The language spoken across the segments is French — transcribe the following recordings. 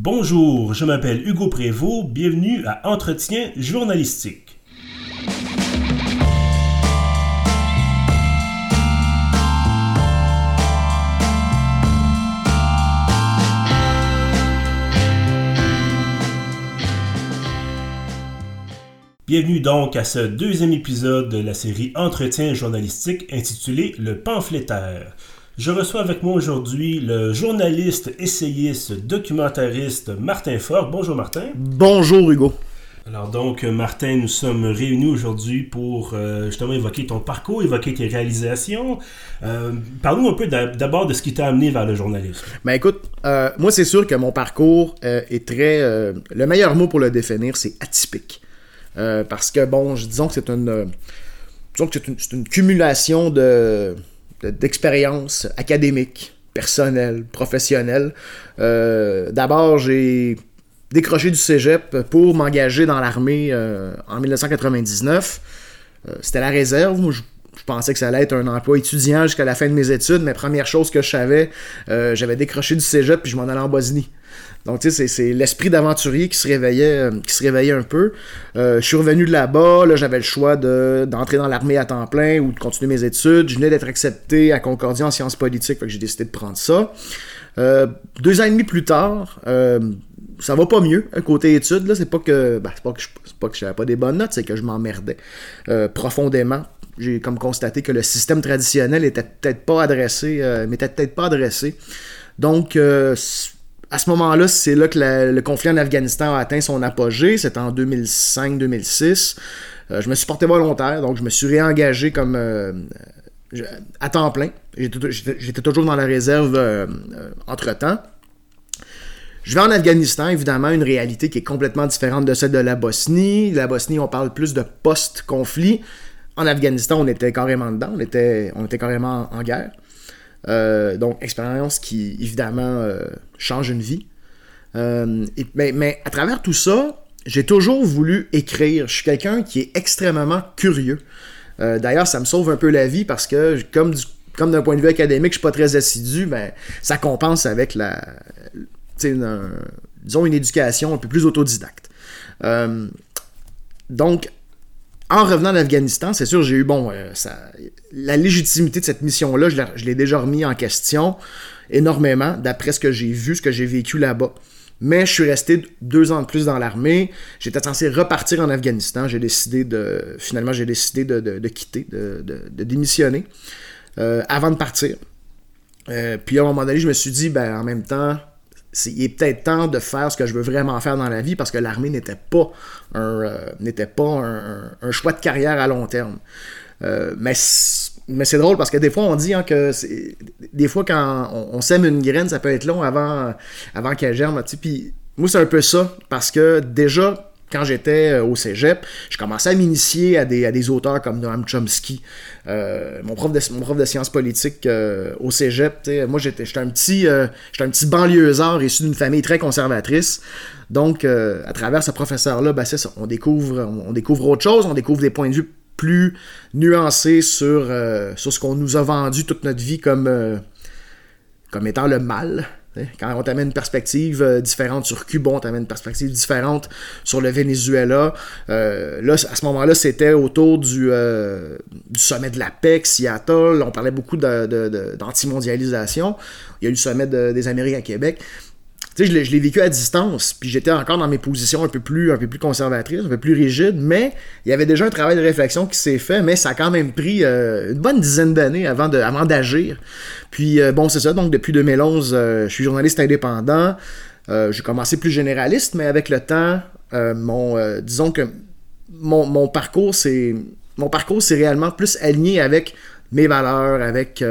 Bonjour, je m'appelle Hugo Prévost, bienvenue à Entretien journalistique. Bienvenue donc à ce deuxième épisode de la série Entretien journalistique intitulé Le pamphlétaire. Je reçois avec moi aujourd'hui le journaliste, essayiste, documentariste Martin Fort. Bonjour Martin. Bonjour Hugo. Alors donc Martin, nous sommes réunis aujourd'hui pour euh, justement évoquer ton parcours, évoquer tes réalisations. Euh, Parle-nous un peu d'abord de ce qui t'a amené vers le journalisme. Ben écoute, euh, moi c'est sûr que mon parcours euh, est très... le meilleur mot pour le définir, c'est atypique. Euh, parce que, bon, disons que c'est une, disons que c'est une, une, cumulation de, d'expériences académiques, personnelles, professionnelles. Euh, d'abord, j'ai décroché du cégep pour m'engager dans l'armée euh, en 1999. C'était la réserve. Moi, je, je, pensais que ça allait être un emploi étudiant jusqu'à la fin de mes études, mais première chose que je savais, j'avais décroché du cégep puis je m'en allais en Bosnie. Donc, tu sais, c'est l'esprit d'aventurier qui se réveillait euh, qui se réveillait un peu. Euh, je suis revenu de là-bas, là, j'avais le choix d'entrer dans l'armée à temps plein ou de continuer mes études. Je venais d'être accepté à Concordia en sciences politiques, fait que j'ai décidé de prendre ça. Euh, deux ans et demi plus tard, ça va pas mieux côté études. Là, c'est pas que, ben, pas que je, pas que j'avais pas des bonnes notes, c'est que je m'emmerdais profondément j'ai comme constaté que le système traditionnel était peut-être pas adressé, m'était peut-être pas adressé. Donc, à ce moment-là, c'est là que le conflit en Afghanistan a atteint son apogée. C'était en 2005-2006. Euh, je me suis porté volontaire, donc je me suis réengagé comme euh, à temps plein. J'étais toujours dans la réserve euh, entre-temps. Je vais en Afghanistan, évidemment, une réalité qui est complètement différente de celle de la Bosnie. La Bosnie, on parle plus de post-conflit. En Afghanistan, on était carrément dedans, on était, on était carrément en guerre. Euh, donc, expérience qui, évidemment, euh, change une vie. Euh, mais, à travers tout ça, j'ai toujours voulu écrire. Je suis quelqu'un qui est extrêmement curieux. D'ailleurs, ça me sauve un peu la vie parce que, comme, comme d'un point de vue académique, je suis pas très assidu, mais ça compense avec la, disons, une éducation un peu plus autodidacte. donc, en revenant d'Afghanistan, c'est sûr, j'ai eu, bon, euh, la légitimité de cette mission-là, je l'ai déjà remis en question énormément, d'après ce que j'ai vu, ce que j'ai vécu là-bas. Mais je suis resté deux ans de plus dans l'armée. J'étais censé repartir en Afghanistan. J'ai décidé de. Finalement, j'ai décidé de, de, quitter, de, démissionner euh, avant de partir. Euh, puis à un moment donné, je me suis dit, ben, en même temps, il est peut-être temps de faire ce que je veux vraiment faire dans la vie parce que l'armée n'était pas un euh, choix de carrière à long terme. Euh, mais mais c'est drôle parce que des fois on dit hein, que des fois quand on, sème une graine ça peut être long avant avant qu'elle germe. Puis moi c'est un peu ça parce que déjà quand j'étais euh, au cégep, je commençais à m'initier à des, auteurs comme Noam Chomsky. Euh, mon, prof de, sciences politiques euh, au cégep, moi j'étais un petit petit banlieusard issu d'une famille très conservatrice. Donc, à travers ce professeur-là, ben, on découvre, autre chose, on découvre des points de vue plus nuancés sur, ce qu'on nous a vendu toute notre vie comme étant le mal. Quand on t'amène une perspective euh, différente sur Cuba, on t'amène une perspective différente sur le Venezuela. Euh, là, à ce moment-là, c'était autour du, euh, sommet de la PEC, Seattle. On parlait beaucoup d'antimondialisation. Il y a eu le sommet des Amériques à Québec je l'ai vécu à distance, puis j'étais encore dans mes positions un peu plus, un peu plus conservatrices, un peu plus rigides, mais il y avait déjà un travail de réflexion qui s'est fait, mais ça a quand même pris euh, une bonne dizaine d'années avant d'agir. Puis euh, bon, c'est ça. Donc depuis 2011, euh, je suis journaliste indépendant. j'ai commencé plus généraliste, mais avec le temps, mon, disons que mon, parcours, c'est mon parcours, c'est réellement plus aligné avec mes valeurs, avec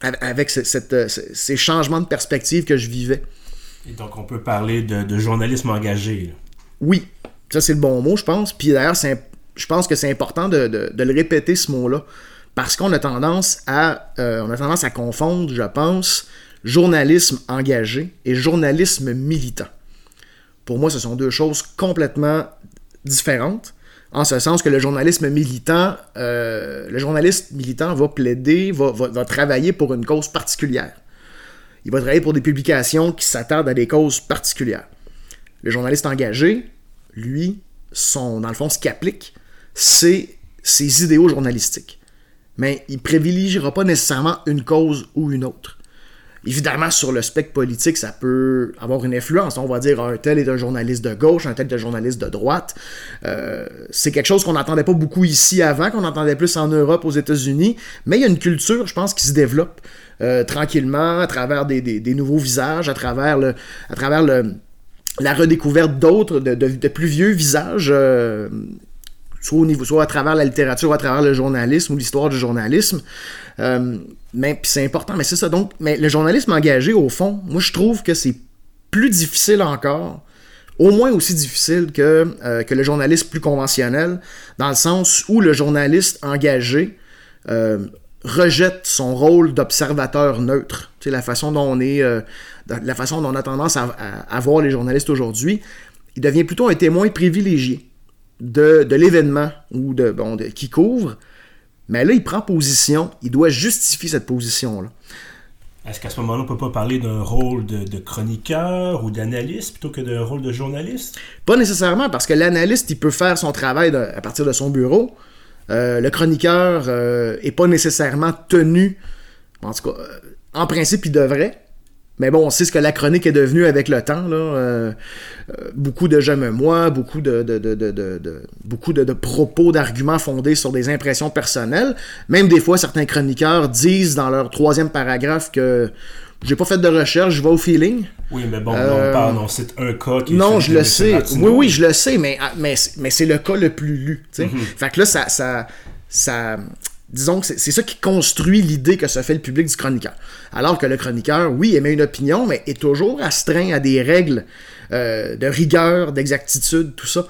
avec ces changements de perspective que je vivais. Donc, on peut parler de, journalisme engagé. Oui, ça c'est le bon mot, je pense. Puis d'ailleurs, je pense que c'est important de, le répéter, ce mot-là. Parce qu'on a tendance à euh, a tendance à confondre, je pense, journalisme engagé et journalisme militant. Pour moi, ce sont deux choses complètement différentes. En ce sens que le journalisme militant, euh, le journaliste militant va plaider, va travailler pour une cause particulière il va travailler pour des publications qui s'attardent à des causes particulières. Le journaliste engagé, lui, son, dans le fond, ce qu'il applique, c'est ses idéaux journalistiques. Mais il privilégiera pas nécessairement une cause ou une autre. Évidemment, sur le spectre politique, ça peut avoir une influence. On va dire un tel est un journaliste de gauche, un tel est un journaliste de droite. Euh, c'est quelque chose qu'on n'entendait pas beaucoup ici avant, qu'on entendait plus en Europe, aux États-Unis. Mais il y a une culture, je pense, qui se développe euh, tranquillement à travers des, nouveaux visages, à travers, le, à travers le, la redécouverte d'autres, de, plus vieux visages. Euh, soit, au niveau, soit à travers la littérature, ou à travers le journalisme ou l'histoire du journalisme. Euh, mais c'est important, mais c'est ça. Donc, mais le journalisme engagé, au fond, moi je trouve que c'est plus difficile encore, au moins aussi difficile que, euh, que le journalisme plus conventionnel, dans le sens où le journaliste engagé rejette son rôle d'observateur neutre. C'est la façon dont on est, la façon dont on a tendance à, voir les journalistes aujourd'hui. Il devient plutôt un témoin privilégié de, de l'événement ou de, bon, qui couvre mais là, il prend position, il doit justifier cette position-là. Est-ce qu'à ce, moment-là, on ne peut pas parler d'un rôle de, chroniqueur ou d'analyste plutôt que d'un rôle de journaliste? Pas nécessairement, parce que l'analyste, il peut faire son travail à partir de son bureau. Euh, le chroniqueur euh, pas nécessairement tenu, en tout cas, euh, en principe, il devrait, mais bon, on sait ce que la chronique est devenue avec le temps. Là. Euh, beaucoup de j'aime moi, beaucoup de, beaucoup de, propos, d'arguments fondés sur des impressions personnelles. Même des fois, certains chroniqueurs disent dans leur troisième paragraphe que j'ai pas fait de recherche, je vais au feeling. Oui, mais bon, on parle, on cite un cas qui Non, je le sais. Oui, oui, je le sais, mais, ah, mais, mais c'est le cas le plus lu. Mm-hmm. Fait que là, ça, ça, ça disons que c'est ça qui construit l'idée que se fait le public du chroniqueur. Alors que le chroniqueur, oui, émet une opinion, mais est toujours astreint à des règles euh, de rigueur, d'exactitude, tout ça.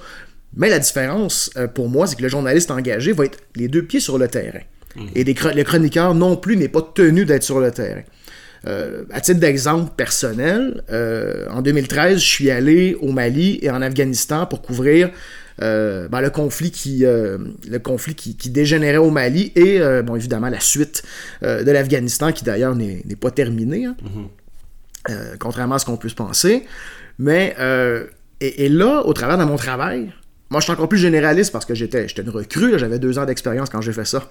Mais la différence, euh, pour moi, c'est que le journaliste engagé va être les deux pieds sur le terrain. Mhm. Et le chroniqueur non plus n'est pas tenu d'être sur le terrain. Euh, à titre d'exemple personnel, en 2013, je suis allé au Mali et en Afghanistan pour couvrir euh, ben, le conflit qui euh, le conflit qui, dégénérait au Mali et euh, bon évidemment la suite de l'Afghanistan qui d'ailleurs n'est pas terminée hein. mm-hmm. contrairement à ce qu'on peut se penser mais et, là au travers de mon travail moi je suis encore plus généraliste parce que j'étais une recrue j'avais deux ans d'expérience quand j'ai fait ça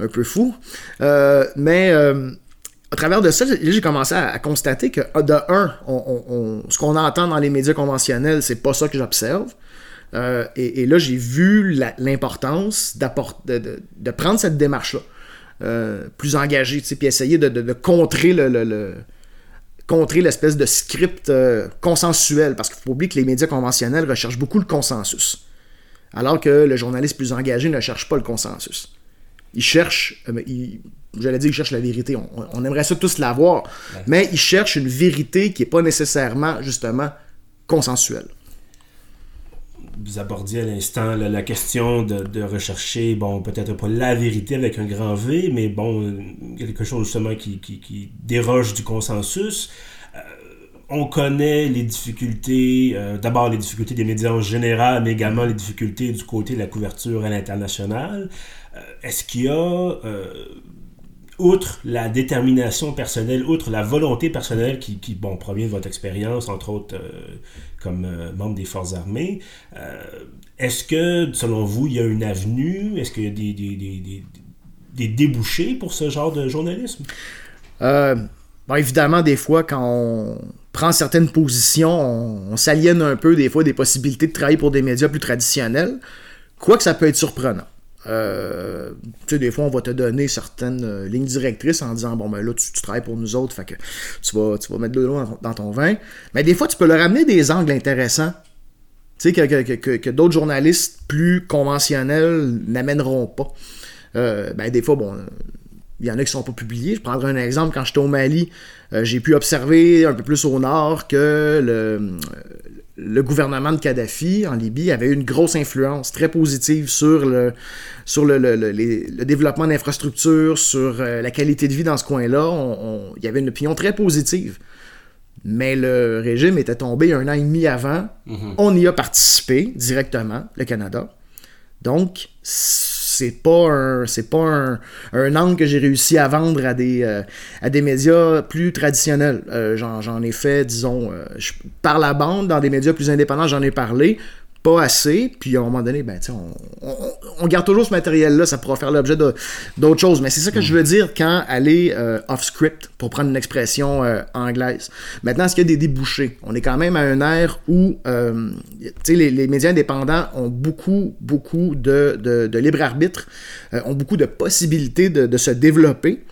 un peu fou mais au travers de ça, j'ai commencé à, constater que, de un, ce qu'on entend dans les médias conventionnels, c'est pas ça que j'observe. Euh, et, là, j'ai vu l'importance de, prendre cette démarche-là, euh, plus engagée, puis essayer de, contrer le, contrer l'espèce de script euh, consensuel, parce qu'il faut oublier que les médias conventionnels recherchent beaucoup le consensus, alors que le journaliste plus engagé ne cherche pas le consensus. Il cherche, j'allais dire, il cherche la vérité. On, aimerait ça tous l'avoir, mais il cherche une vérité qui n'est pas nécessairement, justement, consensuelle vous abordiez à l'instant la, question de, rechercher, bon, peut-être pas la vérité avec un grand V, mais bon, quelque chose justement qui, qui, déroge du consensus. Euh, on connaît les difficultés, euh, d'abord les difficultés des médias en général, mais également les difficultés du côté de la couverture à l'international. Euh, est-ce qu'il y a outre la détermination personnelle, outre la volonté personnelle qui, bon, provient de votre expérience, entre autres euh, comme euh, membre des forces armées, euh, est-ce que, selon vous, il y a une avenue, est-ce qu'il y a des, des, débouchés pour ce genre de journalisme? Bon, évidemment, des fois, quand on prend certaines positions, on, on s'aliène un peu des fois des possibilités de travailler pour des médias plus traditionnels, quoique ça peut être surprenant. Euh, tu sais, des fois, on va te donner certaines euh, lignes directrices en disant Bon, ben là, tu, travailles pour nous autres, fait que tu vas, tu vas mettre de l'eau dans, ton vin. Mais des fois, tu peux leur amener des angles intéressants. Tu sais, que, d'autres journalistes plus conventionnels n'amèneront pas. Euh, ben, des fois, bon, il y en a qui sont pas publiés. Je prendrai un exemple. Quand j'étais au Mali, j'ai pu observer un peu plus au nord que le, le gouvernement de Kadhafi en Libye avait une grosse influence très positive sur le, sur le, le, développement d'infrastructures, sur euh, la qualité de vie dans ce coin-là. il y avait une opinion très positive. Mais le régime était tombé un an et demi avant. Mhm. On y a participé directement, le Canada. Donc, c'est pas un c'est pas un, un, angle que j'ai réussi à vendre à des euh, à des médias plus traditionnels. Euh, j'en ai fait, disons, par la bande dans des médias plus indépendants, j'en ai parlé pas assez, puis à un moment donné, ben, on, on, on, garde toujours ce matériel-là, ça pourra faire l'objet d'autres choses. Mais c'est ça que je veux dire quand aller euh, off-script, pour prendre une expression euh, anglaise. Maintenant, est-ce qu'il y a des débouchés? On est quand même à un air où euh, les, les médias indépendants ont beaucoup, beaucoup de, de, de libre arbitre, ont beaucoup de possibilités de, de se développer.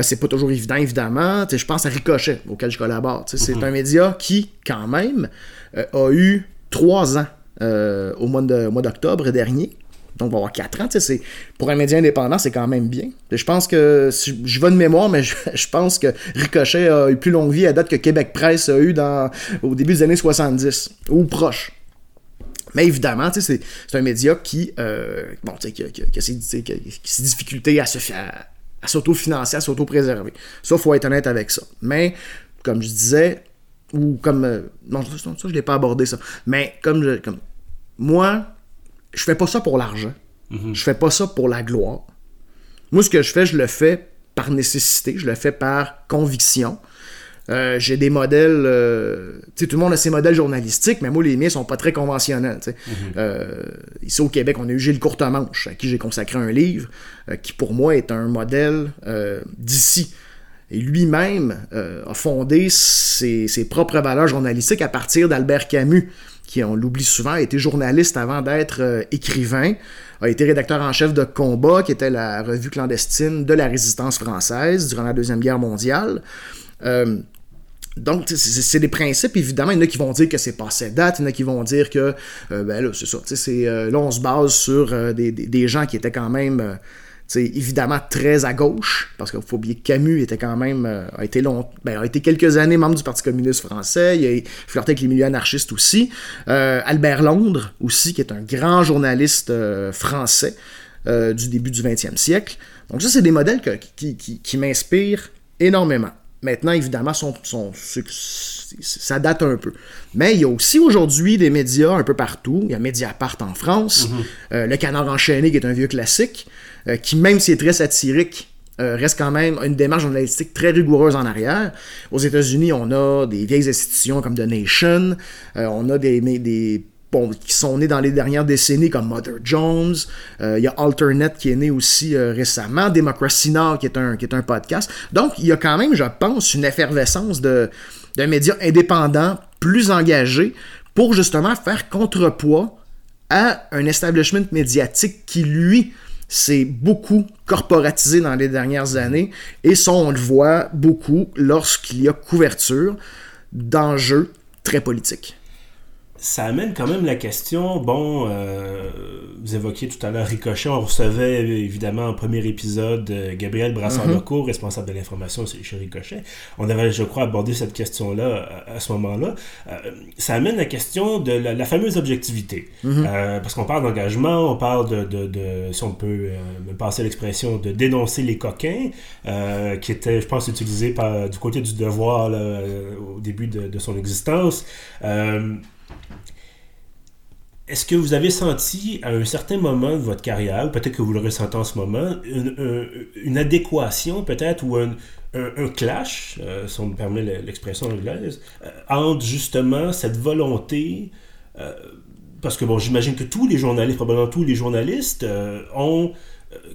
c'est pas toujours évident, évidemment. je pense à Ricochet, auquel je collabore. C'est mm-hmm. un média qui, quand même, a eu trois ans euh, au mois d'octobre dernier. Donc, on va avoir 4 ans. C'est, pour un média indépendant, c'est quand même bien. Je pense que, je vais de mémoire, mais je, pense que Ricochet a eu plus longue vie à date que Québec Presse a eu dans, au début des années 70, ou proche. Mais évidemment, c'est, un média qui, bon, qui, a, ses, difficultés à, se, à, à s'autofinancer, à s'auto-préserver. Ça, faut être honnête avec ça. Mais, comme je disais, ou comme. Euh, non, ça, ça je l'ai pas abordé, ça. Mais comme, je, comme moi, je fais pas ça pour l'argent. Mhm. Je fais pas ça pour la gloire. Moi, ce que je fais, je le fais par nécessité, je le fais par conviction. Euh, j'ai des modèles, euh, tu sais, tout le monde a ses modèles journalistiques, mais moi, les miens sont pas très conventionnels. Mhm. ici au Québec, on a eu Gilles Courtemanche, à qui j'ai consacré un livre, qui pour moi est un modèle d'ici. Et lui-même euh, a fondé ses, propres valeurs journalistiques à partir d'Albert Camus, qui, on l'oublie souvent, a été journaliste avant d'être euh, écrivain, a été rédacteur en chef de Combat, qui était la revue clandestine de la résistance française durant la Deuxième Guerre mondiale. Euh, donc, c'est des principes, évidemment. Il y en a qui vont dire que c'est passé date, il y en a qui vont dire que, ben là, c'est ça. là, on se base sur des, des, gens qui étaient quand même c'est évidemment très à gauche, parce qu'il faut oublier que Camus était quand même, euh, a, été long, ben, a été quelques années membre du Parti communiste français, il a flirté avec les milieux anarchistes aussi. Euh, Albert Londres aussi, qui est un grand journaliste euh, français du début du 20e siècle. Donc ça, c'est des modèles qui, qui, m'inspirent énormément. Maintenant, évidemment, son, ça date un peu. Mais il y a aussi aujourd'hui des médias un peu partout. Il y a Mediapart en France, mm-hmm. Le Canard enchaîné qui est un vieux classique. Euh, qui, même s'il est très satirique, euh, reste quand même une démarche journalistique très rigoureuse en arrière. Aux États-Unis, on a des vieilles institutions comme The Nation, euh, on a des, bon, qui sont nés dans les dernières décennies comme Mother Jones, il y a Alternet qui est né aussi récemment, Democracy Now qui est, un, qui est un podcast. Donc, il y a quand même, je pense, une effervescence de, de médias indépendants plus engagés pour justement faire contrepoids à un establishment médiatique qui, lui, c'est beaucoup corporatisé dans les dernières années et ça, on le voit beaucoup lorsqu'il y a couverture d'enjeux très politiques ça amène quand même la question, bon, euh, vous évoquiez tout à l'heure Ricochet, on recevait évidemment en premier épisode euh, Gabriel Brassard-Lecourt, mhm. responsable de l'information chez Ricochet. On avait, je crois, abordé cette question-là à, ce moment-là. Euh, ça amène la question de la, fameuse objectivité. Mhm. parce qu'on parle d'engagement, on parle de, de, de, si on peut me passer l'expression, de dénoncer les coquins, qui était, je pense, utilisé par, du côté du devoir au début de, de son existence. Est-ce que vous avez senti à un certain moment de votre carrière, peut-être que vous le ressentez en ce moment, une, adéquation peut-être ou un, clash, euh, si on me permet l'expression anglaise, euh, entre justement cette volonté, euh, parce que bon, j'imagine que tous les journalistes, probablement tous les journalistes, ont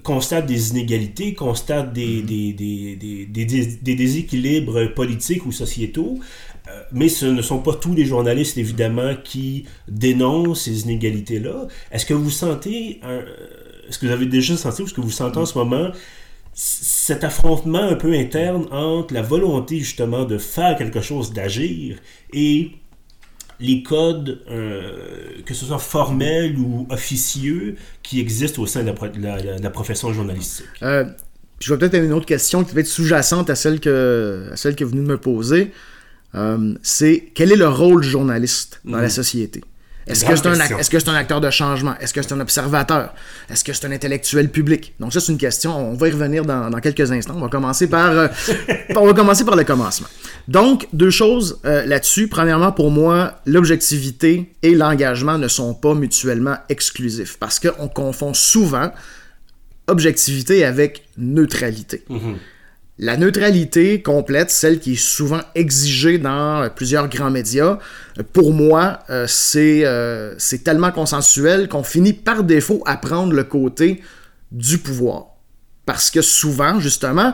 constatent des inégalités, constatent des, mm-hmm. des, déséquilibres politiques ou sociétaux, mais ce ne sont pas tous les journalistes, évidemment, qui dénoncent ces inégalités-là. Est-ce que vous sentez, est-ce que vous avez déjà senti ou est-ce que vous sentez en ce moment cet affrontement un peu interne entre la volonté justement de faire quelque chose, d'agir, et les codes, euh, que ce soit formels ou officieux, qui existent au sein de la, profession journalistique? Euh, je vais peut-être avoir une autre question qui va être sous-jacente à que, à celle que vous venez de me poser. Euh, c'est quel est le rôle du journaliste dans la mhm. société? Est-ce que c'est un, est -ce un, acteur de changement? Est-ce que c'est un observateur? Est-ce que c'est un intellectuel public? Donc ça, c'est une question, on va y revenir dans, quelques instants. On va, commencer par, euh, on va commencer par le commencement. Donc, deux choses euh, là-dessus. Premièrement, pour moi, l'objectivité et l'engagement ne sont pas mutuellement exclusifs parce qu'on confond souvent objectivité avec neutralité. La neutralité complète, celle qui est souvent exigée dans euh, plusieurs grands médias, euh, pour moi, euh, c'est tellement consensuel qu'on finit par défaut à prendre le côté du pouvoir. Parce que souvent, justement,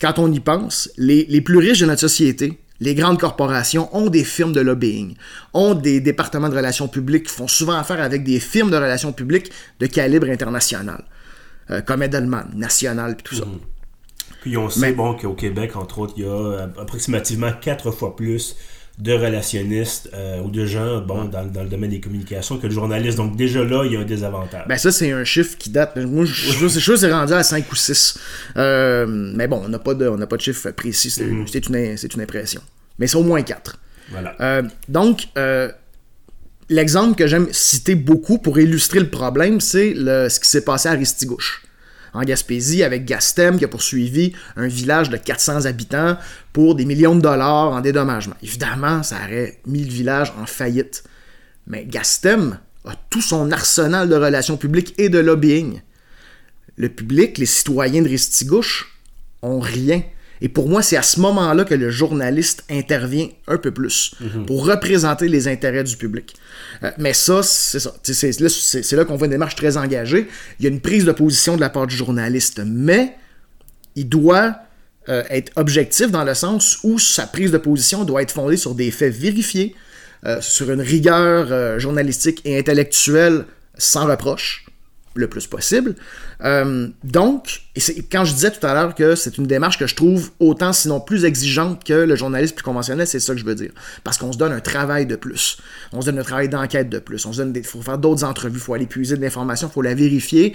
quand on y pense, les, plus riches de notre société, les grandes corporations ont des firmes de lobbying, ont des départements de relations publiques, font souvent affaire avec des firmes de relations publiques de calibre international, comme Edelman, National, puis tout ça. Mhm. Puis on sait bon qu'au Québec, entre autres, il y a approximativement quatre fois plus de relationnistes euh, ou de gens bon, dans, le domaine des communications que de journalistes. Donc déjà là, il y a un désavantage. Ben ça, c'est un chiffre qui date. Moi, je suis sûr c'est rendu à 5 ou 6. Euh, mais bon, on n'a pas, de, on pas de chiffre précis. C'est mhm. une, une, impression. Mais c'est au moins 4. Voilà. Euh, donc, l'exemple que j'aime citer beaucoup pour illustrer le problème, c'est ce qui s'est passé à Ristigouche en Gaspésie avec Gastem qui a poursuivi un village de 400 habitants pour des millions de dollars en dédommagement. Évidemment, ça aurait mis le village en faillite. Mais Gastem a tout son arsenal de relations publiques et de lobbying. Le public, les citoyens de Ristigouche, ont rien. Et pour moi, c'est à ce moment-là que le journaliste intervient un peu plus mhm. pour représenter les intérêts du public. Euh, mais ça, c'est ça. C'est là, qu'on voit une démarche très engagée. Il y a une prise de position de la part du journaliste, mais il doit euh, être objectif dans le sens où sa prise de position doit être fondée sur des faits vérifiés, euh, sur une rigueur journalistique et intellectuelle sans reproche le plus possible. Euh, donc, quand je disais tout à l'heure que c'est une démarche que je trouve autant, sinon plus exigeante que le journalisme plus conventionnel, c'est ça que je veux dire. Parce qu'on se donne un travail de plus. On se donne un travail d'enquête de plus. On se donne faut faire d'autres entrevues, il faut aller puiser de l'information, il faut la vérifier.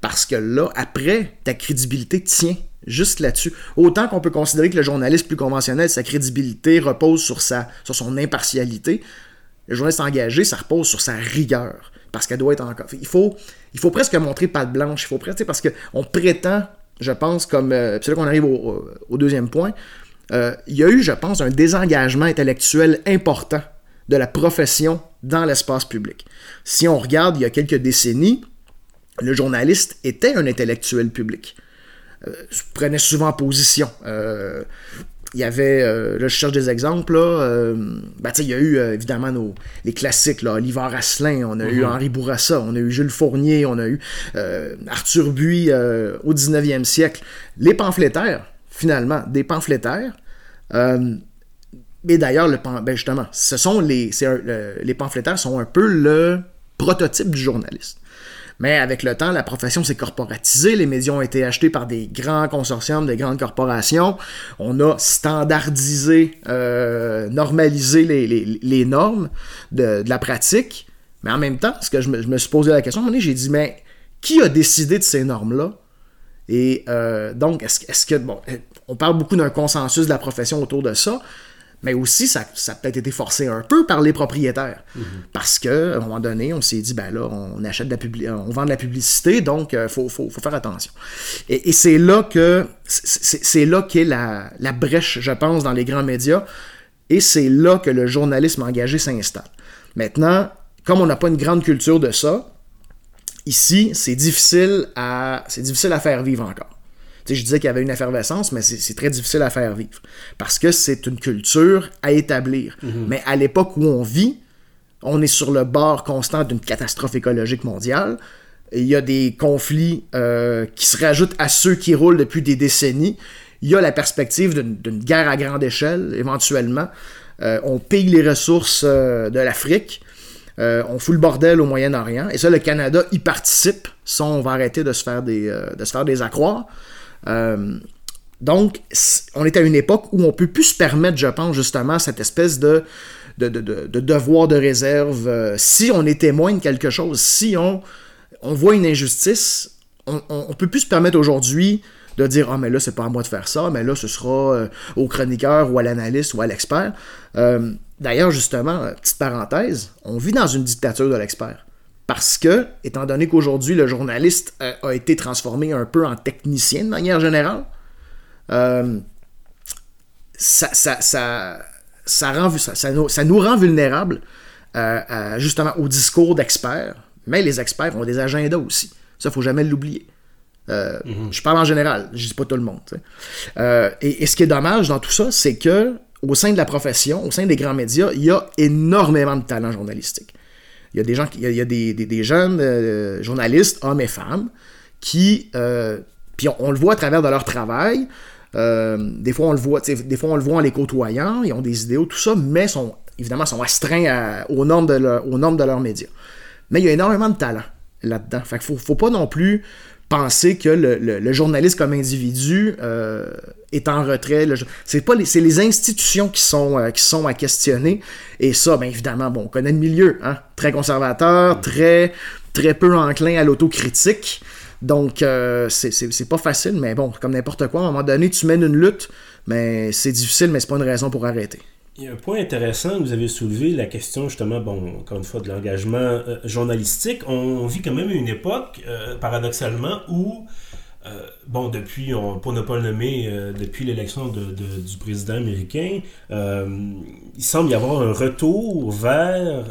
Parce que là, après, ta crédibilité tient juste là-dessus. Autant qu'on peut considérer que le journaliste plus conventionnel, sa crédibilité repose sur, sa, sur son impartialité. Le journaliste engagé, ça repose sur sa rigueur parce qu'elle doit être encore. Il faut, il faut presque montrer patte blanche. Il faut presque, parce qu'on prétend, je pense, comme. Euh, c'est là qu'on arrive au, deuxième point. Euh, il y a eu, je pense, un désengagement intellectuel important de la profession dans l'espace public. Si on regarde il y a quelques décennies, le journaliste était un intellectuel public. Euh, prenait souvent position. Il y avait, euh, là je cherche des exemples, là, euh, ben, il y a eu euh, évidemment nos, les classiques, là, Oliver Asselin, on a eu mhm. Henri Bourassa, on a eu Jules Fournier, on a eu Arthur Buis au 19e siècle. Les pamphlétaires, finalement, des pamphlétaires. et d'ailleurs, le, ben, justement, ce sont les, les pamphlétaires sont un peu le prototype du journaliste. Mais avec le temps, la profession s'est corporatisée, les médias ont été achetés par des grands consortiums, des grandes corporations. On a standardisé, euh, normalisé les, normes de, la pratique. Mais en même temps, ce que je me, suis posé la question, j'ai dit, mais qui a décidé de ces normes-là? Et euh, donc, est-ce que, bon, on parle beaucoup d'un consensus de la profession autour de ça, mais aussi ça, ça a peut-être été forcé un peu par les propriétaires. Mhm. Parce qu'à un moment donné, on s'est dit, ben là, on achète de la on vend de la publicité, donc il euh, faut, faut, faire attention. Et, c'est là que c'est là qu'est la, la brèche, je pense, dans les grands médias, et c'est là que le journalisme engagé s'installe. Maintenant, comme on n'a pas une grande culture de ça, ici, c'est difficile à, c'est difficile à faire vivre encore je disais qu'il y avait une effervescence, mais c'est très difficile à faire vivre. Parce que c'est une culture à établir. Mhm. Mais à l'époque où on vit, on est sur le bord constant d'une catastrophe écologique mondiale. Il y a des conflits euh, qui se rajoutent à ceux qui roulent depuis des décennies. Il y a la perspective d'une guerre à grande échelle, éventuellement. Euh, on paye les ressources euh, de l'Afrique. on fout le bordel au Moyen-Orient. Et ça, le Canada y participe. Ça, on va arrêter de se faire des, de se faire des accroires. Euh, donc, on est à une époque où on peut plus se permettre, je pense, justement, cette espèce de, de, devoir de réserve. Euh, si on est témoin de quelque chose, si on, on voit une injustice, on, on, peut plus se permettre aujourd'hui de dire Ah, mais là, c'est pas à moi de faire ça, mais là, ce sera euh, au chroniqueur ou à l'analyste ou à l'expert. D'ailleurs, justement, petite parenthèse, on vit dans une dictature de l'expert. Parce que, étant donné qu'aujourd'hui, le journaliste euh, a été transformé un peu en technicien de manière générale, euh, ça, ça, ça, ça, rend, ça, nous, rend vulnérables euh, justement au discours d'experts. Mais les experts ont des agendas aussi. Ça, il faut jamais l'oublier. Euh, je parle en général, je dis pas tout le monde. Euh, et, ce qui est dommage dans tout ça, c'est que au sein de la profession, au sein des grands médias, il y a énormément de talent journalistique. Il y a des gens, il y a, des, jeunes euh, journalistes, hommes et femmes, qui, puis on, le voit à travers de leur travail. des fois, on le voit, des fois, on le voit en les côtoyant, ils ont des idéaux, tout ça, mais sont évidemment sont astreints aux, normes de aux normes de leurs médias. Mais il y a énormément de talent là-dedans. Fait qu'il faut, faut pas non plus penser que le, journaliste comme individu euh, est en retrait. C'est pas les, c'est les institutions qui sont, euh, qui sont à questionner. Et ça, bien évidemment, bon, on connaît le milieu, hein? très conservateur, très, très peu enclin à l'autocritique. Donc, euh, c'est pas facile, mais bon, comme n'importe quoi, à un moment donné, tu mènes une lutte, mais c'est difficile, mais c'est pas une raison pour arrêter. Il y a un point intéressant, vous avez soulevé la question justement, bon, encore une fois, de l'engagement euh, journalistique. On, vit quand même une époque, euh, paradoxalement, où, euh, bon, depuis, pour ne pas le nommer, depuis l'élection du président américain, il semble y avoir un retour vers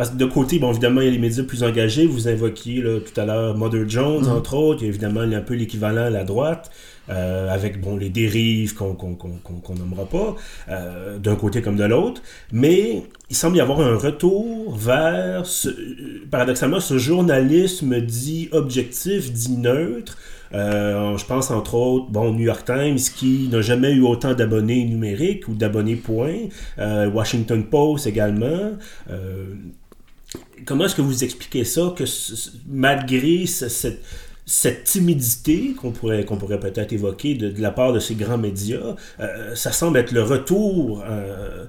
parce que de côté, bon, évidemment, il y a les médias plus engagés. Vous invoquiez là, tout à l'heure Mother Jones, mm-hmm. entre autres. Il y a évidemment un peu l'équivalent à la droite. Euh, avec bon, les dérives qu'on qu'on nommera pas, euh, d'un côté comme de l'autre, mais il semble y avoir un retour vers, ce, paradoxalement, ce journalisme dit objectif, dit neutre, euh, je pense entre autres, bon, New York Times qui n'a jamais eu autant d'abonnés numériques ou d'abonnés points, Washington Post également. comment est-ce que vous expliquez ça, que malgré cette cette timidité qu'on pourrait, qu'on pourrait peut-être évoquer de, la part de ces grands médias, euh, ça semble être le retour euh,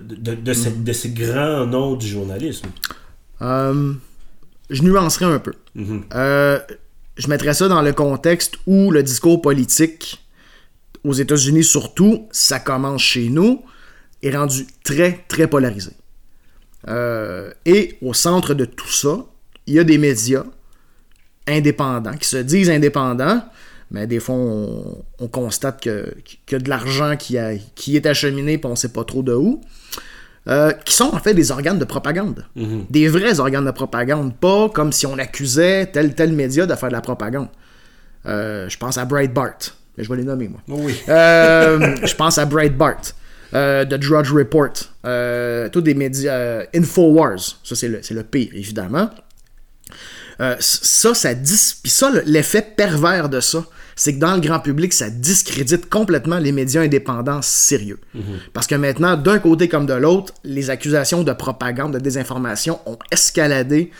de, de, ces grands noms du journalisme. Euh, je nuancerai un peu. Mm-hmm. je mettrais ça dans le contexte où le discours politique, aux États-Unis surtout, ça commence chez nous, est rendu très, très polarisé. et au centre de tout ça, il y a des médias indépendants, qui se disent indépendants, mais des fois, on, constate que, que de l'argent qui, qui est acheminé, puis on ne sait pas trop de où. Euh, qui sont en fait des organes de propagande. Mhm. Des vrais organes de propagande, pas comme si on accusait tel tel média de faire de la propagande. Euh, je pense à Breitbart. Je vais les nommer, moi. Oh oui. Euh, je pense à Breitbart. The Drudge Report, tous des médias, Infowars, ça c'est le, le pire évidemment. Euh, ça, ça dis... Puis ça, l'effet pervers de ça, c'est que dans le grand public, ça discrédite complètement les médias indépendants sérieux. Mhm. Parce que maintenant, d'un côté comme de l'autre, les accusations de propagande, de désinformation ont escaladé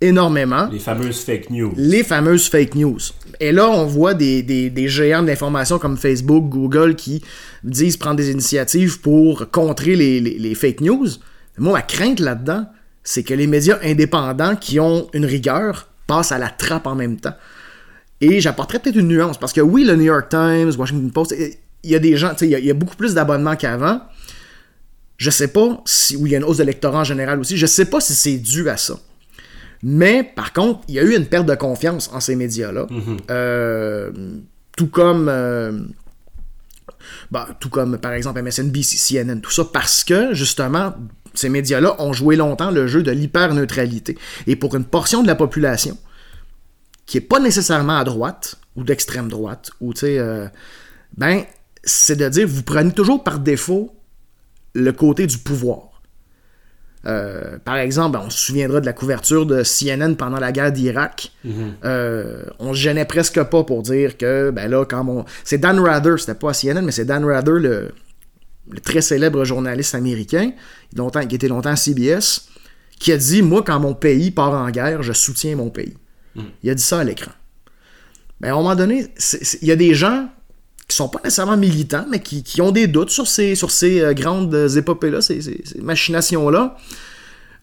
énormément. Les fameuses fake news. Les fameuses fake news. Et là, on voit des, des, géants de l'information comme Facebook, Google qui disent prendre des initiatives pour contrer les, les fake news. Moi, ma crainte là-dedans, c'est que les médias indépendants qui ont une rigueur passent à la trappe en même temps. Et j'apporterais peut-être une nuance, parce que oui, le New York Times, Washington Post, il y a des gens, il y, a beaucoup plus d'abonnements qu'avant. Je sais pas si, oui, il y a une hausse de lectorat en général aussi, je sais pas si c'est dû à ça. Mais par contre, il y a eu une perte de confiance en ces médias-là. Mm-hmm. Euh, tout comme. Euh, bah, tout comme par exemple MSNBC, CNN, tout ça, parce que justement, ces médias-là ont joué longtemps le jeu de l'hyper-neutralité. Et pour une portion de la population, qui n'est pas nécessairement à droite ou d'extrême droite, ou tu sais, euh, ben, c'est de dire, vous prenez toujours par défaut le côté du pouvoir. Euh, par exemple, ben, on se souviendra de la couverture de CNN pendant la guerre d'Irak. Mm-hmm. Euh, on se gênait presque pas pour dire que, ben là, quand on. C'est Dan Rather, c'était pas CNN, mais c'est Dan Rather, le, le très célèbre journaliste américain, longtemps, qui était longtemps à CBS, qui a dit Moi, quand mon pays part en guerre, je soutiens mon pays. Hmm. Il a dit ça à l'écran. Mais à un moment donné, il y a des gens qui sont pas nécessairement militants, mais qui, ont des doutes sur ces, sur ces euh, grandes épopées-là, ces, machinations-là.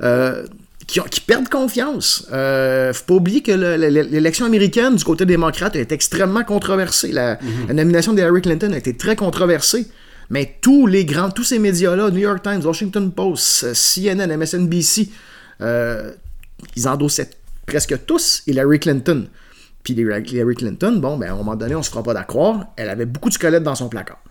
Euh, qui, perdent confiance. Euh, faut pas oublier que l'élection américaine du côté démocrate est extrêmement controversée. La, hmm. la nomination d'Hillary Clinton a été très controversée. Mais tous les grands, tous ces médias-là, New York Times, Washington Post, CNN, MSNBC, euh, ils endossaient presque tous Hillary Clinton. Puis Hillary Clinton, bon, ben, à un moment donné, on se fera pas d'accord, elle avait beaucoup de squelettes dans son placard.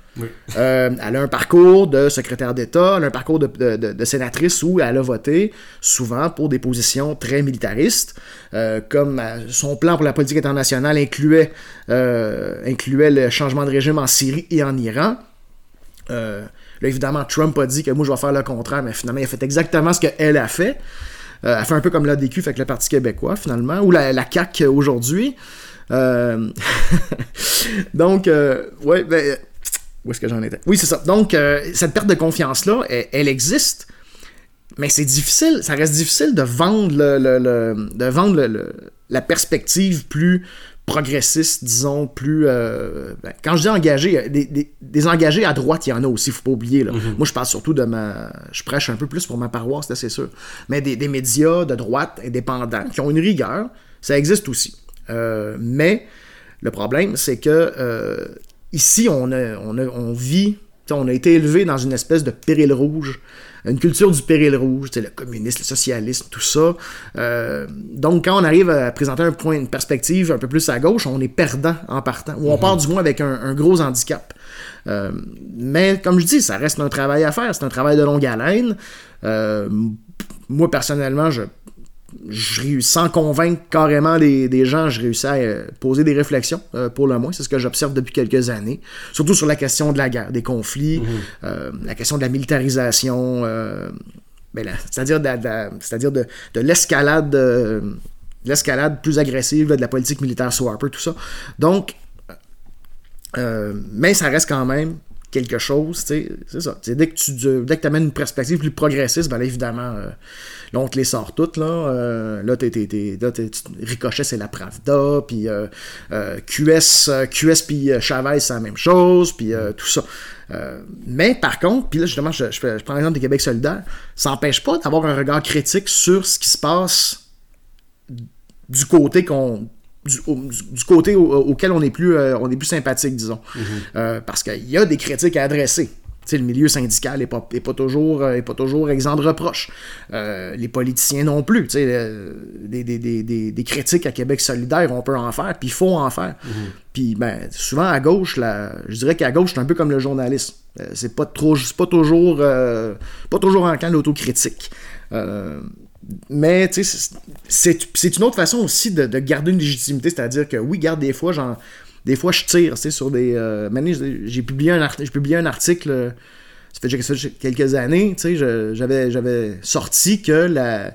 Euh, elle a un parcours de secrétaire d'État, elle a un parcours de, sénatrice où elle a voté souvent pour des positions très militaristes, euh, comme son plan pour la politique internationale incluait, incluait le changement de régime en Syrie et en Iran. Là, évidemment, Trump a dit que moi, je vais faire le contraire, mais finalement, il a fait exactement ce qu'elle a fait. elle fait un peu comme l'ADQ, fait que le Parti québécois, finalement, ou la, la CAQ aujourd'hui. Euh, donc, euh, ouais, ben, où est-ce que j'en étais? Oui, c'est ça. Donc, euh, cette perte de confiance-là, elle, existe, mais c'est difficile, ça reste difficile de vendre, le, de vendre la perspective plus progressiste, disons, plus... Ben, quand je dis engagé, des, engagés à droite, il y en a aussi, faut pas oublier. Là. Mm-hmm. Moi, je parle surtout de ma... Je prêche un peu plus pour ma paroisse, c'est sûr. Mais des, des médias de droite indépendants qui ont une rigueur, ça existe aussi. Euh, mais le problème, c'est que euh, ici, on, on, vit, on a été élevé dans une espèce de péril rouge, une culture du péril rouge, le communisme, le socialisme, tout ça. Euh, donc, quand on arrive à présenter un point, une perspective un peu plus à gauche, on est perdant en partant, ou on part du moins avec un, gros handicap. mais comme je dis, ça reste un travail à faire, c'est un travail de longue haleine. moi, personnellement, je je sans convaincre carrément des gens, je réussis à euh, poser des réflexions, euh, pour le moins. C'est ce que j'observe depuis quelques années. Surtout sur la question de la guerre, des conflits, mhm. euh, la question de la militarisation, ben c'est-à-dire de, de, l'escalade l'escalade plus agressive de la politique militaire Harper, tout ça. Donc, mais ça reste quand même quelque chose, c'est ça. dès que tu dès que amènes une perspective plus progressiste, ben là, évidemment, euh, là, on te les sort toutes, là. Euh, là, t'es, Ricochet, c'est la Pravda, puis euh, QS, QS puis Chavez, c'est la même chose, puis tout ça. mais par contre, puis là, justement, je, je, prends l'exemple des Québec solidaire, ça n'empêche pas d'avoir un regard critique sur ce qui se passe du côté qu'on du, côté auquel on est plus, euh, on est plus sympathique, disons. Mhm. Euh, parce qu'il y a des critiques à adresser. le milieu syndical n'est pas, est pas, toujours, euh, est pas toujours exempt de reproches. les politiciens non plus. Des, des, des, des, critiques à Québec solidaire, on peut en faire, puis il faut en faire. Mhm. Puis ben, souvent à gauche, là, je dirais qu'à gauche, c'est un peu comme le journalisme. c'est pas, trop, pas, toujours, pas toujours en camp l'autocritique mais c'est une autre façon aussi de, garder une légitimité, c'est-à-dire que oui, garde des fois, genre, des fois je tire sur des. Euh, j'ai publié un article, publié un article, ça fait quelques années, j'avais sorti que la,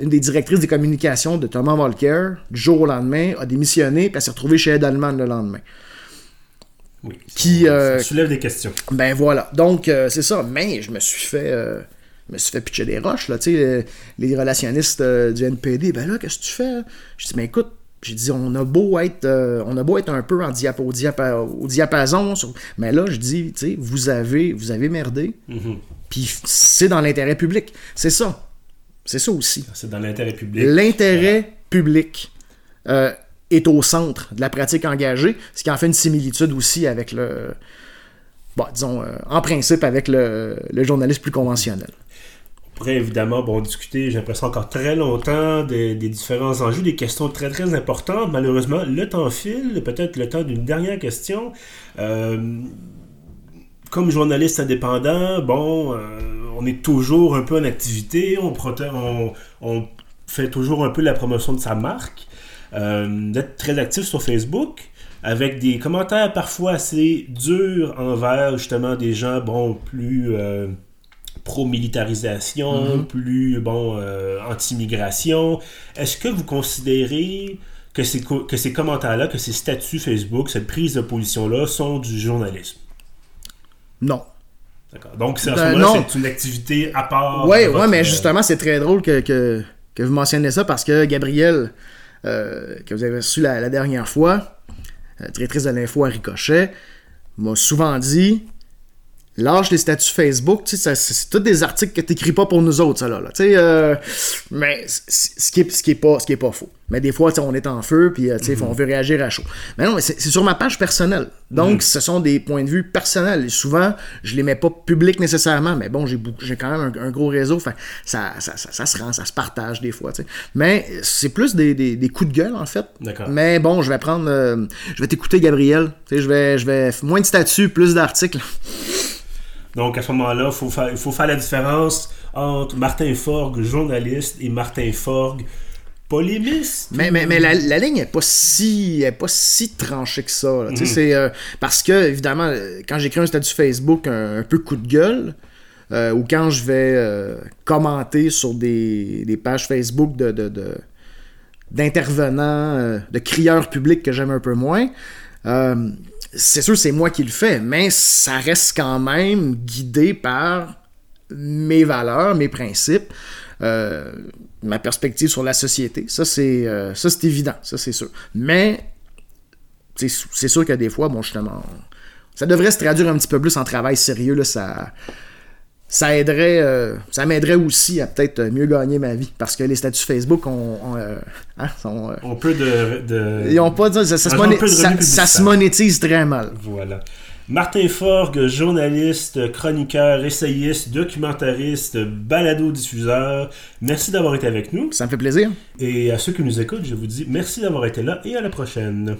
une des directrices des communications de Thomas Volker, du jour au lendemain, a démissionné et s'est retrouvée chez Edelman le lendemain. Oui. Qui euh, soulève des questions. Ben voilà. Donc, euh, c'est ça. Mais je me suis fait me suis fait pitcher des roches, là, tu sais, les relationnistes euh, du NPD, ben là, qu'est-ce que tu fais? Je dis, mais écoute, j'ai dit, on a beau être, euh, on a beau être un peu en au, diapason, mais là, je dis, tu sais, vous avez, vous avez merdé, mm-hmm. puis c'est dans l'intérêt public. C'est ça. C'est ça aussi. C'est dans l'intérêt public. L'intérêt public euh, est au centre de la pratique engagée, ce qui en fait une similitude aussi avec le, bon, disons, en principe avec le, le journaliste plus conventionnel pourrait évidemment bon, discuter, j'ai l'impression, encore très longtemps des, différents enjeux, des questions très très importantes. Malheureusement, le temps file, peut-être le temps d'une dernière question. Euh, comme journaliste indépendant, bon, euh, on est toujours un peu en activité, on, on, on, fait toujours un peu la promotion de sa marque, euh, d'être très actif sur Facebook avec des commentaires parfois assez durs envers justement des gens bon plus pro-militarisation, mhm. plus bon euh, anti-migration. Est-ce que vous considérez que ces, que ces commentaires-là, que ces statuts Facebook, cette prise de position-là sont du journalisme? Non. D'accord. Donc, c'est, ben, c'est une activité à part. Oui, ouais, mais justement, c'est très drôle que, que, que, vous mentionnez ça parce que Gabriel, euh, que vous avez reçu la, dernière fois, euh, directrice de l'info à Ricochet, m'a souvent dit lâche les statuts Facebook, tu sais, c'est tous des articles que t'écris pas pour nous autres, ça là. là. Tu sais, euh, mais ce qui, est, est pas, ce qui est pas faux. Mais des fois, on est en feu, puis euh, Mhm. on veut réagir à chaud. Mais non, mais c'est c'est sur ma page personnelle. Donc, Mhm. ce sont des points de vue personnels. Et souvent, je les mets pas publics nécessairement, mais bon, j'ai beaucoup- j'ai quand même un, un gros réseau, fait ça, ça, ça, ça se rend, ça se partage des fois. Mais c'est plus des, des, des coups de gueule, en fait. D'accord. Mais bon, je vais prendre. euh, je vais t'écouter, Gabriel. Je vais, je vais. Moins de statuts, plus d'articles. Donc, à ce moment-là, il faut, faire- il faut faire la différence entre Martin Forgue, journaliste, et Martin Forgue, polémiste. Mais, mais, mais la, la ligne est pas si est pas si tranchée que ça. c'est, euh, parce que, évidemment, euh, quand j'écris un statut Facebook un, un peu coup de gueule, euh, ou quand je vais euh, commenter sur des, des pages Facebook de, de- de- d'intervenants, de crieurs publics que j'aime un peu moins, euh, c'est sûr c'est moi qui le fais, mais ça reste quand même guidé par mes valeurs, mes principes, euh, ma perspective sur la société. Ça, c'est euh, c'est évident, ça, c'est sûr. Mais c'est sûr que des fois, bon, justement, ça devrait se traduire un petit peu plus en travail sérieux, là, ça... Ça aiderait, euh, ça m'aiderait aussi à peut-être mieux gagner ma vie parce que les statuts Facebook ont, ont, euh, hein, sont, euh, On peut de. de- ils ont pas ça, ça, se moné- de ça- se monétise très mal. Voilà. Martin Forgue, journaliste, chroniqueur, essayiste, documentariste, balado-diffuseur. Merci d'avoir été avec nous. Ça me fait plaisir. Et à ceux qui nous écoutent, je vous dis merci d'avoir été là et à la prochaine.